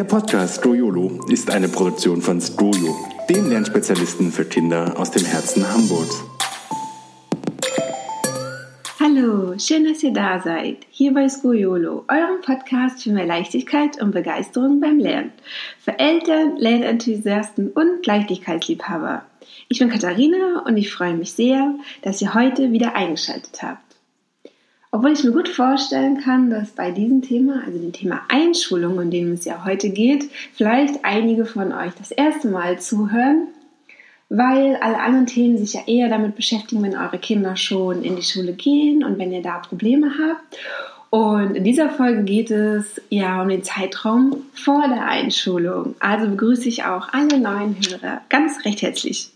Der Podcast Stroyolo ist eine Produktion von Stroyo, dem Lernspezialisten für Kinder aus dem Herzen Hamburgs. Hallo, schön, dass ihr da seid. Hier bei Skojolo, eurem Podcast für mehr Leichtigkeit und Begeisterung beim Lernen. Für Eltern, Lernenthusiasten und Leichtigkeitsliebhaber. Ich bin Katharina und ich freue mich sehr, dass ihr heute wieder eingeschaltet habt. Obwohl ich mir gut vorstellen kann, dass bei diesem Thema, also dem Thema Einschulung, um dem es ja heute geht, vielleicht einige von euch das erste Mal zuhören, weil alle anderen Themen sich ja eher damit beschäftigen, wenn eure Kinder schon in die Schule gehen und wenn ihr da Probleme habt. Und in dieser Folge geht es ja um den Zeitraum vor der Einschulung. Also begrüße ich auch alle neuen Hörer ganz recht herzlich.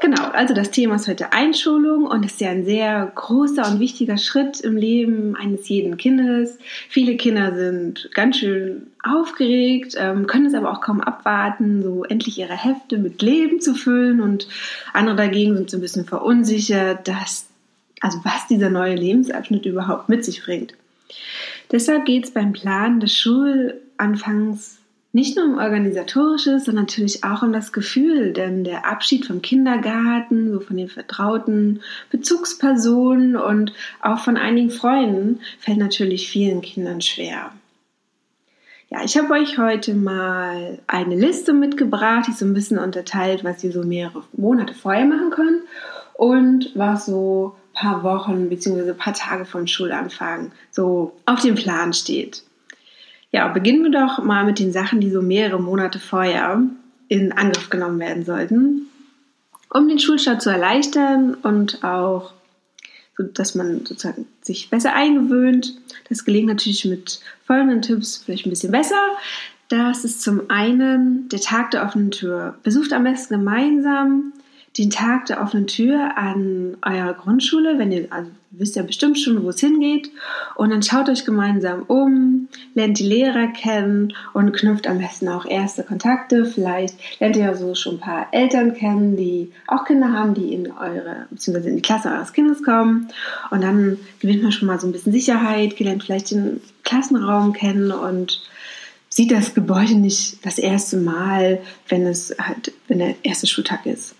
Genau, also das Thema ist heute Einschulung und ist ja ein sehr großer und wichtiger Schritt im Leben eines jeden Kindes. Viele Kinder sind ganz schön aufgeregt, ähm, können es aber auch kaum abwarten, so endlich ihre Hefte mit Leben zu füllen und andere dagegen sind so ein bisschen verunsichert, dass, also was dieser neue Lebensabschnitt überhaupt mit sich bringt. Deshalb geht es beim Plan des Schulanfangs nicht nur um organisatorisches, sondern natürlich auch um das Gefühl, denn der Abschied vom Kindergarten, so von den vertrauten Bezugspersonen und auch von einigen Freunden fällt natürlich vielen Kindern schwer. Ja, ich habe euch heute mal eine Liste mitgebracht, die so ein bisschen unterteilt, was ihr so mehrere Monate vorher machen könnt und was so ein paar Wochen bzw. ein paar Tage vom Schulanfang so auf dem Plan steht. Ja, beginnen wir doch mal mit den Sachen, die so mehrere Monate vorher in Angriff genommen werden sollten, um den Schulstart zu erleichtern und auch, so dass man sozusagen sich besser eingewöhnt. Das gelingt natürlich mit folgenden Tipps vielleicht ein bisschen besser. Das ist zum einen der Tag der offenen Tür. Besucht am besten gemeinsam den Tag der offenen Tür an eurer Grundschule, wenn ihr, also wisst ja bestimmt schon, wo es hingeht. Und dann schaut euch gemeinsam um, lernt die Lehrer kennen und knüpft am besten auch erste Kontakte. Vielleicht lernt ihr ja so schon ein paar Eltern kennen, die auch Kinder haben, die in eure, beziehungsweise in die Klasse eures Kindes kommen. Und dann gewinnt man schon mal so ein bisschen Sicherheit, lernt vielleicht den Klassenraum kennen und sieht das Gebäude nicht das erste Mal, wenn es halt, wenn der erste Schultag ist.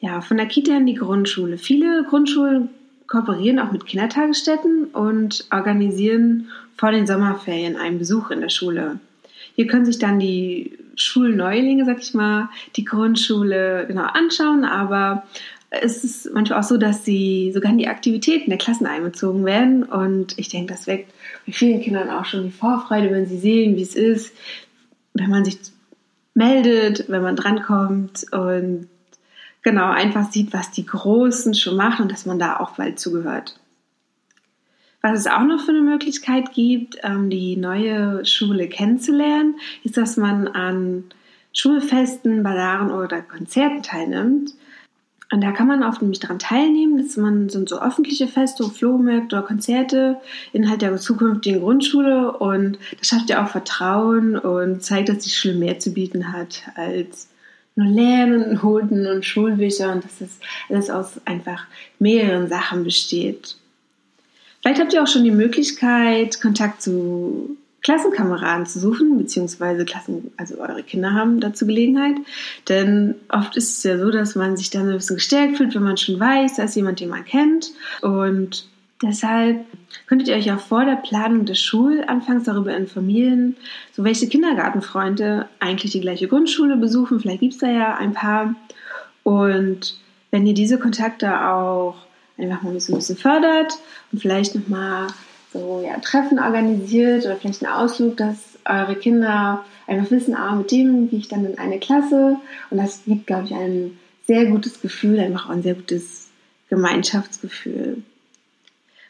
Ja, von der Kita in die Grundschule. Viele Grundschulen kooperieren auch mit Kindertagesstätten und organisieren vor den Sommerferien einen Besuch in der Schule. Hier können sich dann die Schulneulinge, sag ich mal, die Grundschule genau anschauen, aber es ist manchmal auch so, dass sie sogar in die Aktivitäten der Klassen einbezogen werden und ich denke, das weckt bei vielen Kindern auch schon die Vorfreude, wenn sie sehen, wie es ist, wenn man sich meldet, wenn man drankommt und genau einfach sieht, was die Großen schon machen und dass man da auch bald zugehört. Was es auch noch für eine Möglichkeit gibt, ähm, die neue Schule kennenzulernen, ist, dass man an Schulfesten, Ballaren oder Konzerten teilnimmt. Und da kann man oft nämlich daran teilnehmen, dass man sind so öffentliche Feste, Flohmärkte oder Konzerte innerhalb der zukünftigen Grundschule und das schafft ja auch Vertrauen und zeigt, dass die Schule mehr zu bieten hat als nur Lernen, Noten und Schulbücher und dass das alles aus einfach mehreren Sachen besteht. Vielleicht habt ihr auch schon die Möglichkeit, Kontakt zu Klassenkameraden zu suchen, beziehungsweise Klassen, also eure Kinder haben dazu Gelegenheit. Denn oft ist es ja so, dass man sich dann ein bisschen gestärkt fühlt, wenn man schon weiß, da ist jemand, den man kennt. Und Deshalb könntet ihr euch auch vor der Planung des Schulanfangs darüber informieren, so welche Kindergartenfreunde eigentlich die gleiche Grundschule besuchen. Vielleicht gibt es da ja ein paar. Und wenn ihr diese Kontakte auch einfach mal ein bisschen, fördert und vielleicht nochmal so ja, Treffen organisiert oder vielleicht einen Ausflug, dass eure Kinder einfach wissen, ah, mit dem gehe ich dann in eine Klasse. Und das gibt, glaube ich, ein sehr gutes Gefühl, einfach auch ein sehr gutes Gemeinschaftsgefühl.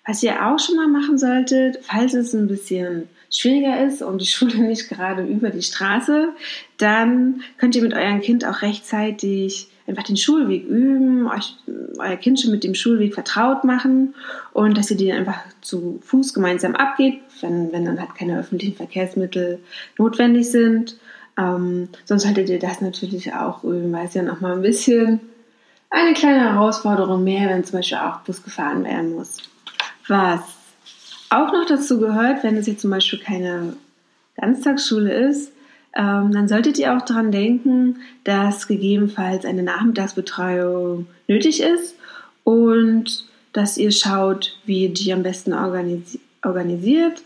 Was ihr auch schon mal machen solltet, falls es ein bisschen schwieriger ist und die Schule nicht gerade über die Straße, dann könnt ihr mit eurem Kind auch rechtzeitig einfach den Schulweg üben, euch euer Kind schon mit dem Schulweg vertraut machen und dass ihr den einfach zu Fuß gemeinsam abgeht, wenn, wenn dann halt keine öffentlichen Verkehrsmittel notwendig sind. Ähm, sonst haltet ihr das natürlich auch üben, weil es ja noch mal ein bisschen eine kleine Herausforderung mehr, wenn zum Beispiel auch Bus gefahren werden muss. Was auch noch dazu gehört, wenn es jetzt zum Beispiel keine Ganztagsschule ist, ähm, dann solltet ihr auch daran denken, dass gegebenenfalls eine Nachmittagsbetreuung nötig ist und dass ihr schaut, wie ihr die am besten organisi organisiert.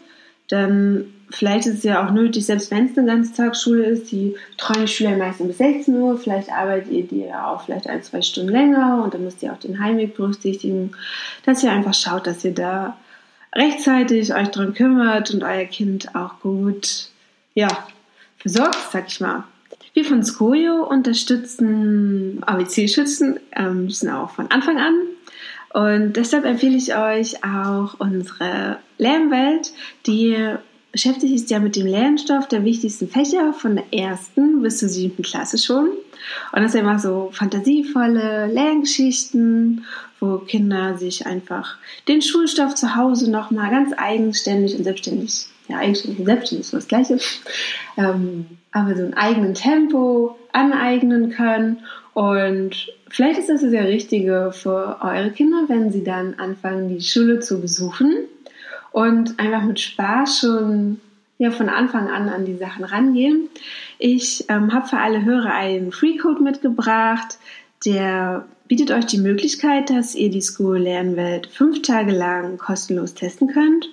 Denn vielleicht ist es ja auch nötig, selbst wenn es eine Ganztagsschule ist, die betreuen die Schüler meistens bis 16 Uhr, vielleicht arbeitet ihr die ja auch vielleicht ein, zwei Stunden länger und dann müsst ihr auch den Heimweg berücksichtigen, dass ihr einfach schaut, dass ihr da rechtzeitig euch drum kümmert und euer Kind auch gut, ja, versorgt, sag ich mal. Wir von Skojo unterstützen ABC-Schützen ähm, auch von Anfang an. Und deshalb empfehle ich euch auch unsere Lernwelt, die beschäftigt sich ja mit dem Lernstoff der wichtigsten Fächer von der ersten bis zur siebten Klasse schon. Und das sind immer so fantasievolle Lerngeschichten, wo Kinder sich einfach den Schulstoff zu Hause nochmal ganz eigenständig und selbstständig, ja, eigenständig und selbstständig ist das Gleiche, ähm, aber so ein eigenen Tempo aneignen können. Und vielleicht ist das das Richtige für eure Kinder, wenn sie dann anfangen, die Schule zu besuchen und einfach mit Spaß schon ja, von Anfang an an die Sachen rangehen. Ich ähm, habe für alle Hörer einen Free-Code mitgebracht, der bietet euch die Möglichkeit, dass ihr die School Lernwelt fünf Tage lang kostenlos testen könnt.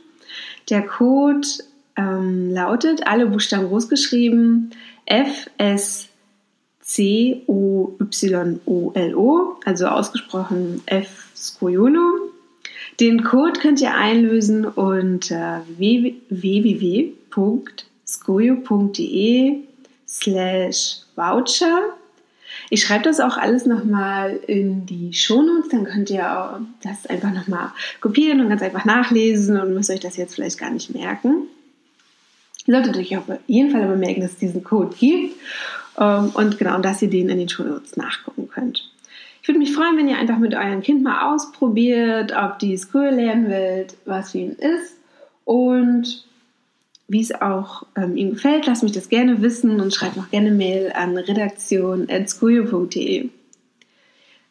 Der Code ähm, lautet, alle Buchstaben groß geschrieben, F, S, C, O, Y, O, L, O, also ausgesprochen F, Skoyolo. Den Code könnt ihr einlösen unter www.skoyo.de slash voucher. Ich schreibe das auch alles nochmal in die Shownotes, dann könnt ihr das einfach nochmal kopieren und ganz einfach nachlesen und müsst euch das jetzt vielleicht gar nicht merken. Ihr solltet euch auf jeden Fall aber merken, dass es diesen Code gibt und genau, dass ihr den in den Shownotes nachgucken könnt. Ich würde mich freuen, wenn ihr einfach mit eurem Kind mal ausprobiert, ob die School Lernwelt was für ihn ist und wie es auch ähm, ihm gefällt. Lasst mich das gerne wissen und schreibt noch gerne Mail an redaktion.schoolio.de.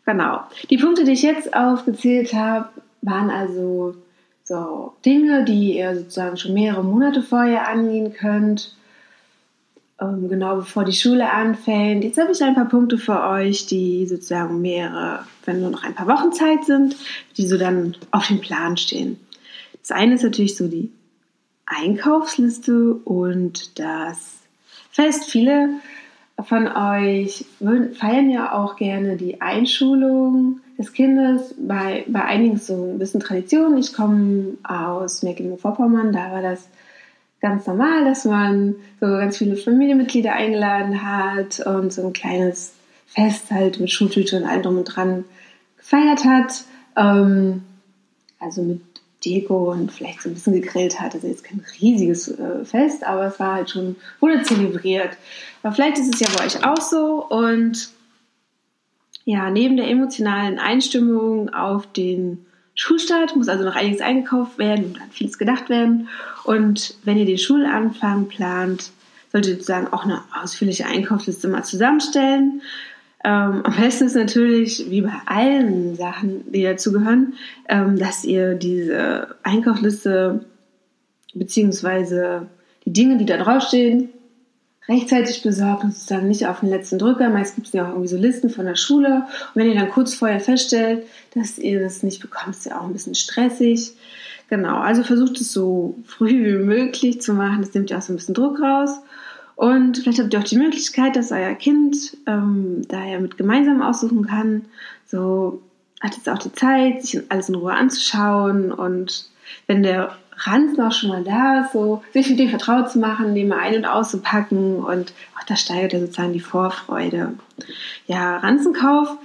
Genau. Die Punkte, die ich jetzt aufgezählt habe, waren also so Dinge, die ihr sozusagen schon mehrere Monate vorher angehen könnt ähm, genau bevor die Schule anfängt. Jetzt habe ich ein paar Punkte für euch, die sozusagen mehrere, wenn nur noch ein paar Wochen Zeit sind, die so dann auf dem Plan stehen. Das eine ist natürlich so die Einkaufsliste und das Fest. Viele von euch feiern ja auch gerne die Einschulung des Kindes. Bei, bei einigen so ein bisschen Tradition. Ich komme aus Mecklenburg-Vorpommern, da war das ganz normal, dass man so ganz viele Familienmitglieder eingeladen hat und so ein kleines Fest halt mit Schultüte und allem drum und dran gefeiert hat. Ähm, also mit Deko und vielleicht so ein bisschen gegrillt hat. Also jetzt kein riesiges äh, Fest, aber es war halt schon, wurde zelebriert. Aber vielleicht ist es ja bei euch auch so und ja, neben der emotionalen Einstimmung auf den Schulstart, muss also noch einiges eingekauft werden und an vieles gedacht werden. Und wenn ihr den Schulanfang plant, solltet ihr sozusagen auch eine ausführliche Einkaufsliste mal zusammenstellen. Ähm, am besten ist natürlich, wie bei allen Sachen, die dazugehören, ähm, dass ihr diese Einkaufsliste beziehungsweise die Dinge, die da draufstehen, rechtzeitig besorgt und sozusagen nicht auf den letzten Drücker. Meist gibt es ja auch irgendwie so Listen von der Schule. Und wenn ihr dann kurz vorher feststellt, dass ihr das nicht bekommt, ist ja auch ein bisschen stressig. Genau, also versucht es so früh wie möglich zu machen. Das nimmt ja auch so ein bisschen Druck raus. Und vielleicht habt ihr auch die Möglichkeit, dass euer Kind ähm, da ja mit gemeinsam aussuchen kann. So hat jetzt auch die Zeit, sich alles in Ruhe anzuschauen. Und wenn der Ranzen auch schon mal da so sich mit dem vertraut zu machen, den mal ein- und auszupacken und auch das steigert ja sozusagen die Vorfreude. Ja, Ranzenkauf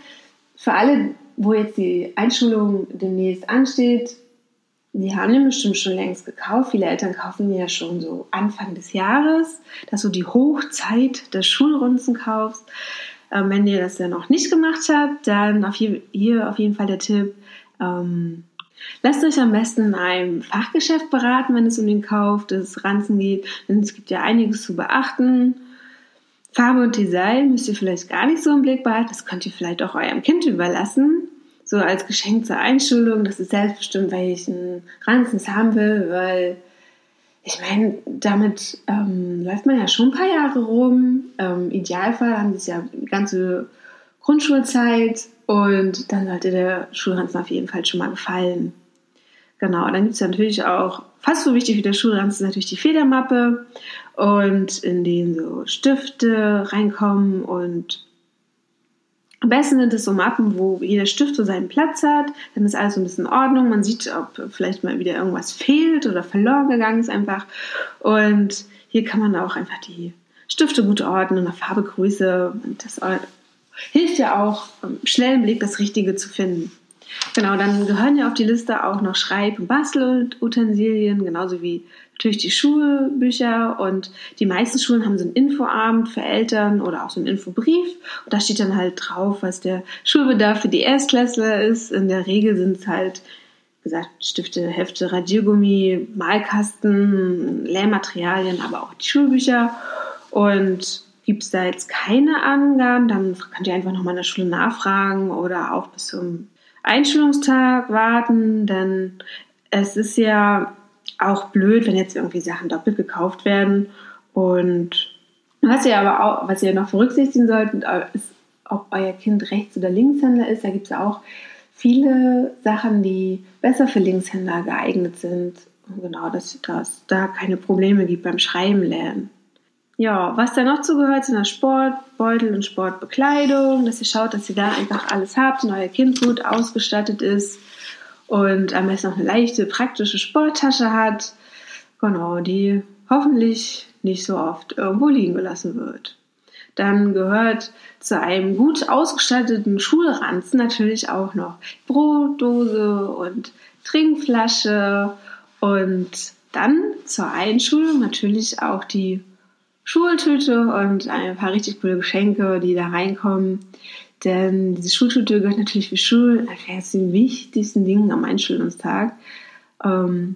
für alle, wo jetzt die Einschulung demnächst ansteht, die haben den bestimmt schon längst gekauft. Viele Eltern kaufen ja schon so Anfang des Jahres. Das ist so die Hochzeit des Schulrunzenkaufs. Ähm, wenn ihr das ja noch nicht gemacht habt, dann auf hier, hier auf jeden Fall der Tipp, ähm, Lasst euch am besten in einem Fachgeschäft beraten, wenn es um den Kauf des Ranzen geht, denn es gibt ja einiges zu beachten. Farbe und Design müsst ihr vielleicht gar nicht so im Blick behalten, das könnt ihr vielleicht auch eurem Kind überlassen. So als Geschenk zur Einschulung, das ist selbstbestimmt, welchen Ranzen es haben will, weil ich meine, damit ähm, läuft man ja schon ein paar Jahre rum. Im Idealfall haben sie es ja ganze Grundschulzeit und dann sollte der Schulranzen auf jeden Fall schon mal gefallen. Genau, dann gibt es natürlich auch, fast so wichtig wie der Schulranzen, ist natürlich die Federmappe und in denen so Stifte reinkommen und am besten sind es so Mappen, wo jeder Stift so seinen Platz hat. Dann ist alles so ein bisschen in Ordnung. Man sieht, ob vielleicht mal wieder irgendwas fehlt oder verloren gegangen ist einfach. Und hier kann man auch einfach die Stifte gut ordnen, nach Farbe, Größe. Und das hilft ja auch, schnell im Blick das Richtige zu finden. Genau, dann gehören ja auf die Liste auch noch Schreib- und Bastelutensilien, genauso wie natürlich die Schulbücher und die meisten Schulen haben so einen Infoabend für Eltern oder auch so einen Infobrief und da steht dann halt drauf, was der Schulbedarf für die Erstklässler ist. In der Regel sind es halt gesagt Stifte, Hefte, Radiergummi, Malkasten, Lehrmaterialien, aber auch die Schulbücher und gibt es da jetzt keine Angaben, dann könnt ihr einfach nochmal in der Schule nachfragen oder auch bis zum Einschulungstag warten, denn es ist ja auch blöd, wenn jetzt irgendwie Sachen doppelt gekauft werden. Und was ihr aber auch, was ihr noch berücksichtigen solltet, ist, ob euer Kind Rechts- oder Linkshänder ist. Da gibt es auch viele Sachen, die besser für Linkshänder geeignet sind. Genau, dass es da keine Probleme gibt beim Schreiben lernen. Ja, was da noch zugehört, sind das Sportbeutel und Sportbekleidung, dass ihr schaut, dass ihr da einfach alles habt und euer Kind gut ausgestattet ist und am besten noch eine leichte, praktische Sporttasche hat. Genau, die hoffentlich nicht so oft irgendwo liegen gelassen wird. Dann gehört zu einem gut ausgestatteten Schulranzen natürlich auch noch Brotdose und Trinkflasche und dann zur Einschulung natürlich auch die Schultüte und ein paar richtig coole Geschenke, die da reinkommen. Denn diese Schultüte gehört natürlich für Schulen als den wichtigsten Dingen am Einschulungstag. Ähm,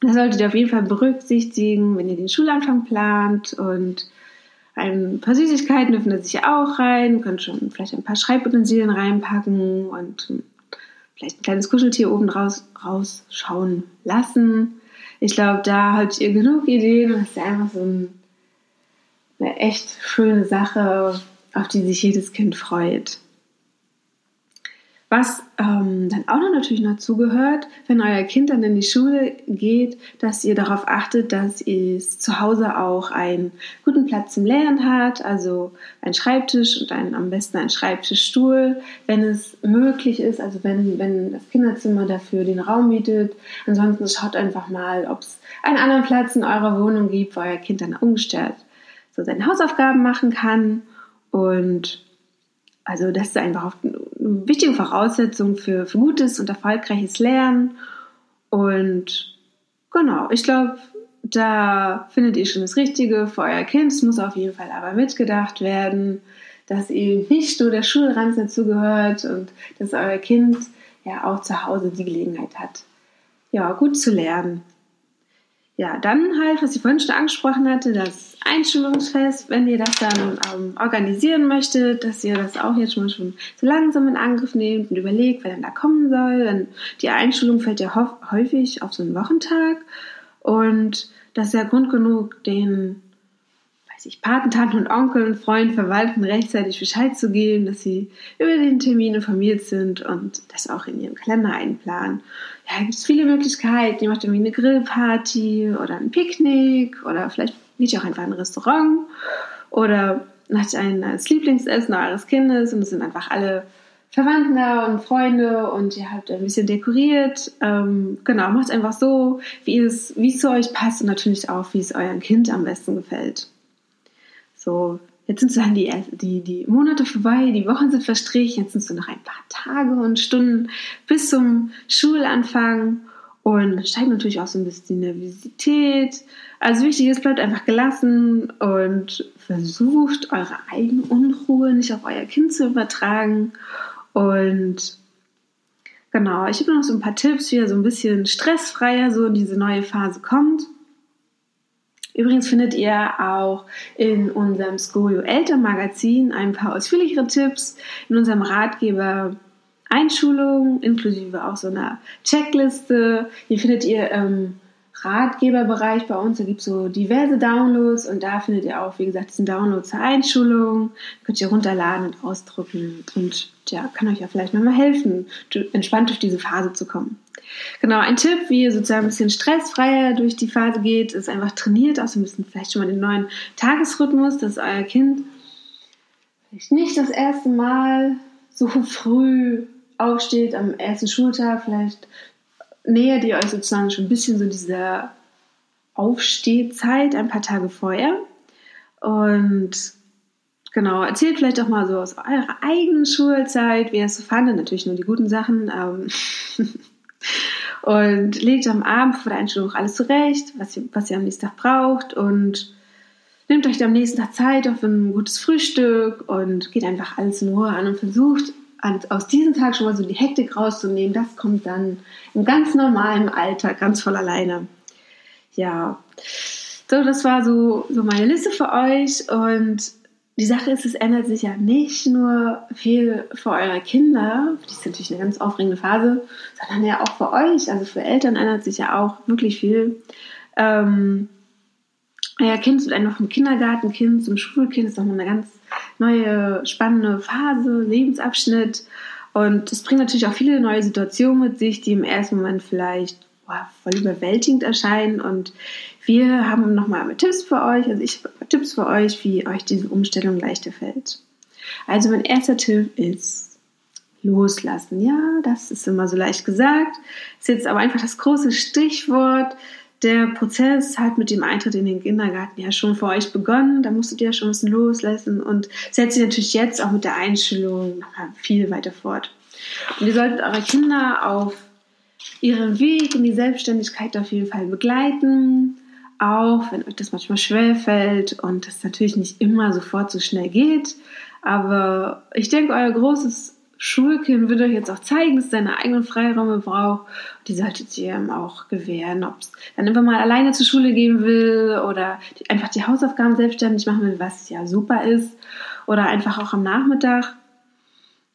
das solltet ihr auf jeden Fall berücksichtigen, wenn ihr den Schulanfang plant. Und ein paar Süßigkeiten dürfen da sicher auch rein. Ihr könnt schon vielleicht ein paar Schreibutensilien reinpacken und vielleicht ein kleines Kuscheltier oben raus, rausschauen lassen. Ich glaube, da habt ihr genug Ideen es ist einfach so ein eine echt schöne Sache, auf die sich jedes Kind freut. Was ähm, dann auch noch natürlich dazu gehört, wenn euer Kind dann in die Schule geht, dass ihr darauf achtet, dass es zu Hause auch einen guten Platz zum Lernen hat, also ein Schreibtisch und ein, am besten ein Schreibtischstuhl, wenn es möglich ist, also wenn, wenn das Kinderzimmer dafür den Raum bietet. Ansonsten schaut einfach mal, ob es einen anderen Platz in eurer Wohnung gibt, wo euer Kind dann umgestellt so seine Hausaufgaben machen kann. Und also das ist einfach eine wichtige Voraussetzung für, für gutes und erfolgreiches Lernen. Und genau, ich glaube, da findet ihr schon das Richtige für euer Kind. Es muss auf jeden Fall aber mitgedacht werden, dass eben nicht nur der Schulranz dazugehört und dass euer Kind ja auch zu Hause die Gelegenheit hat, ja, gut zu lernen. Ja, dann halt, was ich vorhin schon angesprochen hatte, das Einschulungsfest, wenn ihr das dann ähm, organisieren möchtet, dass ihr das auch jetzt schon schon so langsam in Angriff nehmt und überlegt, wer denn da kommen soll. Denn die Einschulung fällt ja häufig auf so einen Wochentag und das ist ja Grund genug, den weiß ich, Patentanten und Onkeln, Freunden, Verwandten rechtzeitig Bescheid zu geben, dass sie über den Termin informiert sind und das auch in ihrem Kalender einplanen. Ja, gibt es viele Möglichkeiten. Ihr macht irgendwie eine Grillparty oder ein Picknick oder vielleicht geht ihr auch einfach in ein Restaurant oder macht ein als Lieblingsessen eures Kindes und es sind einfach alle Verwandten da und Freunde und ihr habt ein bisschen dekoriert. Ähm, genau, macht einfach so, wie es, wie es zu euch passt und natürlich auch, wie es eurem Kind am besten gefällt. So, jetzt sind so dann die, die, die Monate vorbei, die Wochen sind verstrichen, jetzt sind so noch ein paar Tage und Stunden bis zum Schulanfang und steigt natürlich auch so ein bisschen die Nervosität. Also wichtig ist, bleibt einfach gelassen und versucht eure eigene Unruhe nicht auf euer Kind zu übertragen. Und genau, ich habe noch so ein paar Tipps, wie ihr so ein bisschen stressfreier so in diese neue Phase kommt. Übrigens findet ihr auch in unserem Skojo Elternmagazin ein paar ausführlichere Tipps, in unserem Ratgeber Einschulung, inklusive auch so einer Checkliste. Die findet ihr im Ratgeberbereich bei uns. Da gibt es so diverse Downloads und da findet ihr auch, wie gesagt, diesen Download zur Einschulung. Könnt ihr runterladen und ausdrucken und ja, kann euch ja vielleicht nochmal helfen, entspannt durch diese Phase zu kommen. Genau, ein Tipp, wie ihr sozusagen ein bisschen stressfreier durch die Phase geht, ist einfach trainiert, auch so ein bisschen vielleicht schon mal den neuen Tagesrhythmus, dass euer Kind vielleicht nicht das erste Mal so früh aufsteht am ersten Schultag, vielleicht nähert ihr euch sozusagen schon ein bisschen so dieser Aufstehzeit ein paar Tage vorher. Und genau, erzählt vielleicht auch mal so aus eurer eigenen Schulzeit, wie ihr es so fandet. Natürlich nur die guten Sachen. Ähm und legt am Abend vor der Einstellung alles zurecht, was ihr, was ihr am nächsten Tag braucht. Und nehmt euch am nächsten Tag Zeit auf ein gutes Frühstück und geht einfach alles in Ruhe an und versucht aus diesem Tag schon mal so die Hektik rauszunehmen, das kommt dann im ganz normalen Alltag ganz voll alleine. Ja, so, das war so, so meine Liste für euch und die Sache ist, es ändert sich ja nicht nur viel für eure Kinder, das ist natürlich eine ganz aufregende Phase, sondern ja auch für euch, also für Eltern ändert sich ja auch wirklich viel. Ähm, euer Kind wird einfach vom Kindergartenkind zum Schulkind, ist nochmal eine ganz neue, spannende Phase, Lebensabschnitt. Und es bringt natürlich auch viele neue Situationen mit sich, die im ersten Moment vielleicht boah, voll überwältigend erscheinen. Und wir haben nochmal Tipps für euch, also ich habe Tipps für euch, wie euch diese Umstellung leichter fällt. Also mein erster Tipp ist loslassen. Ja, das ist immer so leicht gesagt. Ist jetzt aber einfach das große Stichwort der Prozess hat mit dem Eintritt in den Kindergarten ja schon für euch begonnen. Da musstet ihr ja schon ein bisschen loslassen und setzt sich natürlich jetzt auch mit der Einstellung viel weiter fort. Und ihr solltet eure Kinder auf ihrem Weg in die Selbstständigkeit auf jeden Fall begleiten, auch wenn euch das manchmal schwer fällt und es natürlich nicht immer sofort so schnell geht. Aber ich denke, euer großes Schulkind wird euch jetzt auch zeigen, dass es seine eigenen Freiräume braucht. Die solltet ihr ihm auch gewähren, ob es dann einfach mal alleine zur Schule gehen will oder die, einfach die Hausaufgaben selbstständig machen will, was ja super ist. Oder einfach auch am Nachmittag.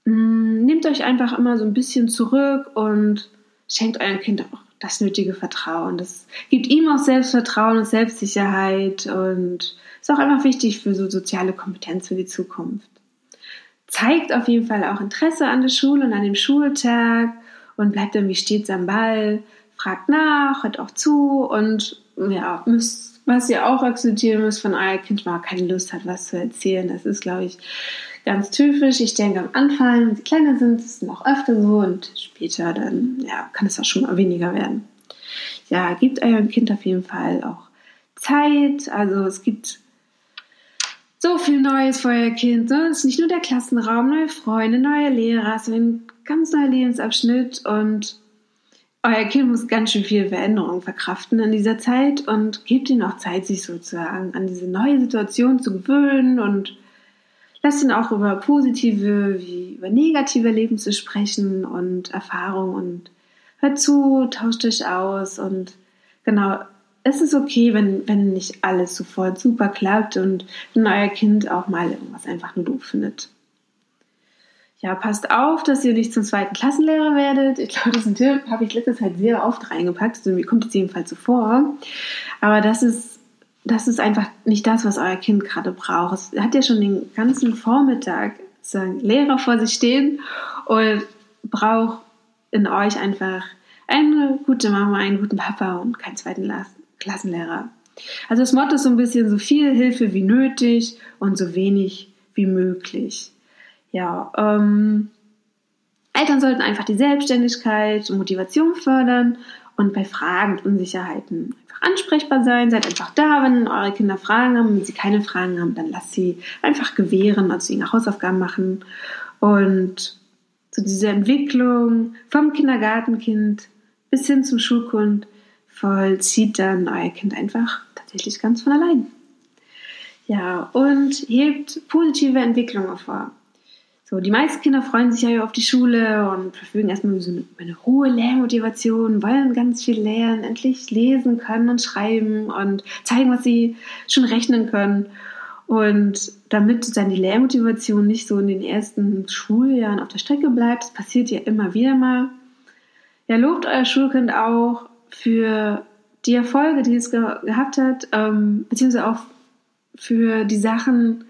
Mm, nehmt euch einfach immer so ein bisschen zurück und schenkt eurem Kind auch das nötige Vertrauen. Das gibt ihm auch Selbstvertrauen und Selbstsicherheit und ist auch einfach wichtig für so soziale Kompetenz für die Zukunft zeigt auf jeden Fall auch Interesse an der Schule und an dem Schultag und bleibt irgendwie stets am Ball, fragt nach, hört auch zu und ja, müsst, was ihr auch akzeptieren müsst, von euer Kind mal keine Lust hat, was zu erzählen. Das ist, glaube ich, ganz typisch. Ich denke, am Anfang, wenn sie kleiner sind, ist es noch öfter so und später dann, ja, kann es auch schon mal weniger werden. Ja, gebt eurem Kind auf jeden Fall auch Zeit. Also es gibt so viel Neues für euer Kind. Ne? Es ist nicht nur der Klassenraum, neue Freunde, neue Lehrer, es ist ein ganz neuer Lebensabschnitt und euer Kind muss ganz schön viel Veränderung verkraften in dieser Zeit und gebt ihm auch Zeit, sich sozusagen an diese neue Situation zu gewöhnen und lasst ihn auch über positive wie über negative zu sprechen und Erfahrungen und hört zu, tauscht euch aus und genau, es ist okay, wenn, wenn nicht alles sofort super klappt und wenn euer Kind auch mal irgendwas einfach nur doof findet. Ja, passt auf, dass ihr nicht zum zweiten Klassenlehrer werdet. Ich glaube, diesen Tipp habe ich letzte Zeit sehr oft reingepackt. Also mir kommt es jedenfalls so vor. Aber das ist, das ist einfach nicht das, was euer Kind gerade braucht. Es hat ja schon den ganzen Vormittag sozusagen Lehrer vor sich stehen und braucht in euch einfach eine gute Mama, einen guten Papa und keinen zweiten. Klassenlehrer. Also das Motto ist so ein bisschen so viel Hilfe wie nötig und so wenig wie möglich. Ja, ähm, Eltern sollten einfach die Selbstständigkeit und Motivation fördern und bei Fragen und Unsicherheiten ansprechbar sein. Seid einfach da, wenn eure Kinder Fragen haben. Wenn sie keine Fragen haben, dann lasst sie einfach gewähren, also ihre Hausaufgaben machen. Und so diese Entwicklung vom Kindergartenkind bis hin zum Schulkund vollzieht dann euer Kind einfach tatsächlich ganz von allein. Ja, und hebt positive Entwicklungen hervor. So, die meisten Kinder freuen sich ja auf die Schule und verfügen erstmal über so eine, eine hohe Lehrmotivation, wollen ganz viel lernen, endlich lesen können und schreiben und zeigen, was sie schon rechnen können. Und damit dann die Lehrmotivation nicht so in den ersten Schuljahren auf der Strecke bleibt, das passiert ja immer wieder mal, ja, lobt euer Schulkind auch für die Erfolge, die es ge gehabt hat, ähm, beziehungsweise auch für die Sachen,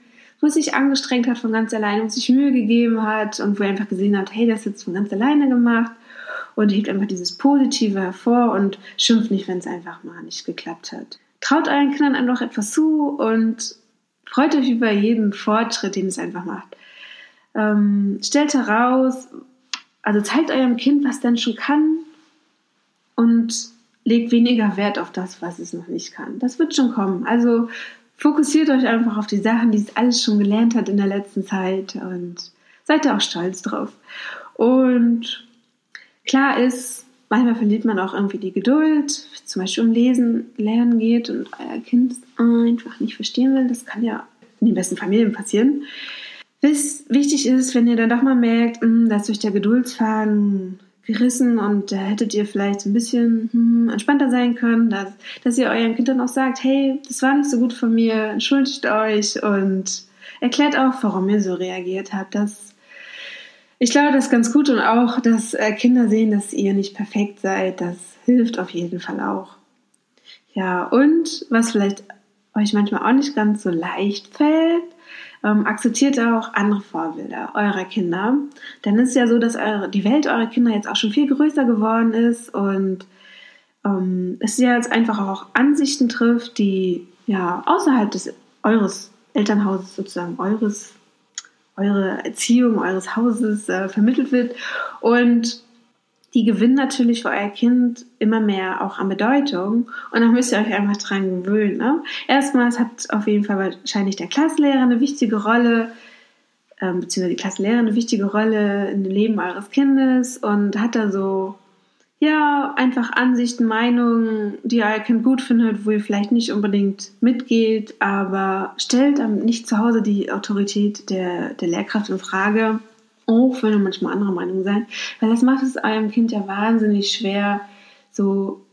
wo es sich angestrengt hat von ganz alleine und sich Mühe gegeben hat und wo er einfach gesehen hat, hey, das ist jetzt von ganz alleine gemacht und hebt einfach dieses Positive hervor und schimpft nicht, wenn es einfach mal nicht geklappt hat. Traut euren Kindern einfach etwas zu und freut euch über jeden Fortschritt, den es einfach macht. Ähm, stellt heraus, also zeigt eurem Kind, was denn schon kann und legt weniger Wert auf das, was es noch nicht kann. Das wird schon kommen. Also fokussiert euch einfach auf die Sachen, die es alles schon gelernt hat in der letzten Zeit und seid da auch stolz drauf. Und klar ist, manchmal verliert man auch irgendwie die Geduld, zum Beispiel um Lesen, Lernen geht und euer Kind einfach nicht verstehen will. Das kann ja in den besten Familien passieren. Wichtig ist, wenn ihr dann doch mal merkt, hm, dass euch der Geduldsfaden gerissen und da hättet ihr vielleicht ein bisschen hm, entspannter sein können, dass, dass ihr euren Kindern auch sagt, hey, das war nicht so gut von mir, entschuldigt euch und erklärt auch, warum ihr so reagiert habt. Das, ich glaube, das ist ganz gut und auch, dass äh, Kinder sehen, dass ihr nicht perfekt seid, das hilft auf jeden Fall auch. Ja, und was vielleicht euch manchmal auch nicht ganz so leicht fällt, ähm, akzeptiert auch andere Vorbilder eurer Kinder. Denn es ist ja so, dass eure, die Welt eurer Kinder jetzt auch schon viel größer geworden ist und ähm, es ja jetzt einfach auch Ansichten trifft, die ja außerhalb des eures Elternhauses sozusagen eures eure Erziehung eures Hauses äh, vermittelt wird und die gewinnen natürlich für euer Kind immer mehr auch an Bedeutung und dann müsst ihr euch einfach dran gewöhnen. Ne? Erstmals hat auf jeden Fall wahrscheinlich der Klassenlehrer eine wichtige Rolle, ähm, beziehungsweise die Klassenlehrerin eine wichtige Rolle in dem Leben eures Kindes und hat da so, ja, einfach Ansichten, Meinungen, die euer Kind gut findet, wo ihr vielleicht nicht unbedingt mitgeht, aber stellt nicht zu Hause die Autorität der, der Lehrkraft in Frage auch wenn ihr manchmal anderer Meinung seid, weil das macht es eurem Kind ja wahnsinnig schwer, so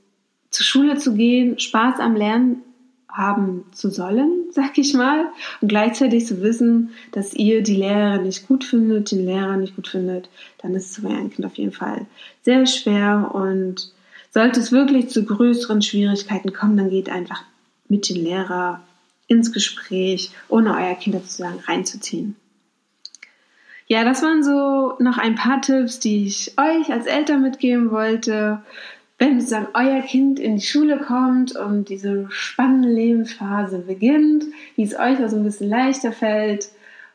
zur Schule zu gehen, Spaß am Lernen haben zu sollen, sag ich mal, und gleichzeitig zu wissen, dass ihr die Lehrerin nicht gut findet, den Lehrer nicht gut findet, dann ist es für euer Kind auf jeden Fall sehr schwer. Und sollte es wirklich zu größeren Schwierigkeiten kommen, dann geht einfach mit dem Lehrer ins Gespräch, ohne euer Kind sozusagen reinzuziehen. Ja, das waren so noch ein paar Tipps, die ich euch als Eltern mitgeben wollte. Wenn sozusagen euer Kind in die Schule kommt und diese spannende Lebensphase beginnt, wie es euch also ein bisschen leichter fällt.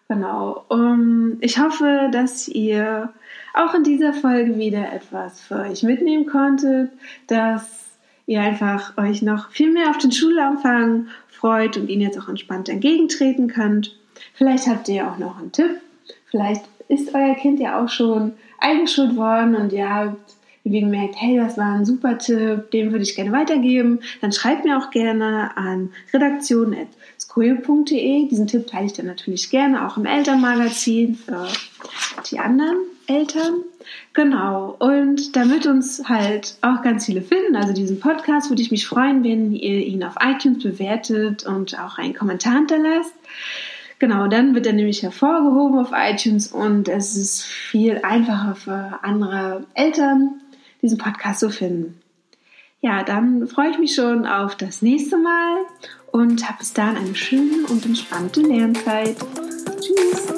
Genau. Um, ich hoffe, dass ihr auch in dieser Folge wieder etwas für euch mitnehmen konntet, dass ihr einfach euch noch viel mehr auf den Schulanfang freut und ihn jetzt auch entspannt entgegentreten könnt. Vielleicht habt ihr auch noch einen Tipp Vielleicht ist euer Kind ja auch schon eingeschult worden und ihr habt irgendwie gemerkt, hey, das war ein super Tipp, den würde ich gerne weitergeben. Dann schreibt mir auch gerne an redaktion.skojo.de. Diesen Tipp teile ich dann natürlich gerne auch im Elternmagazin für die anderen Eltern. Genau. Und damit uns halt auch ganz viele finden, also diesen Podcast, würde ich mich freuen, wenn ihr ihn auf iTunes bewertet und auch einen Kommentar hinterlasst. Genau, dann wird er nämlich hervorgehoben auf iTunes und es ist viel einfacher für andere Eltern, diesen Podcast zu finden. Ja, dann freue ich mich schon auf das nächste Mal und habe bis dahin eine schöne und entspannte Lernzeit. Tschüss!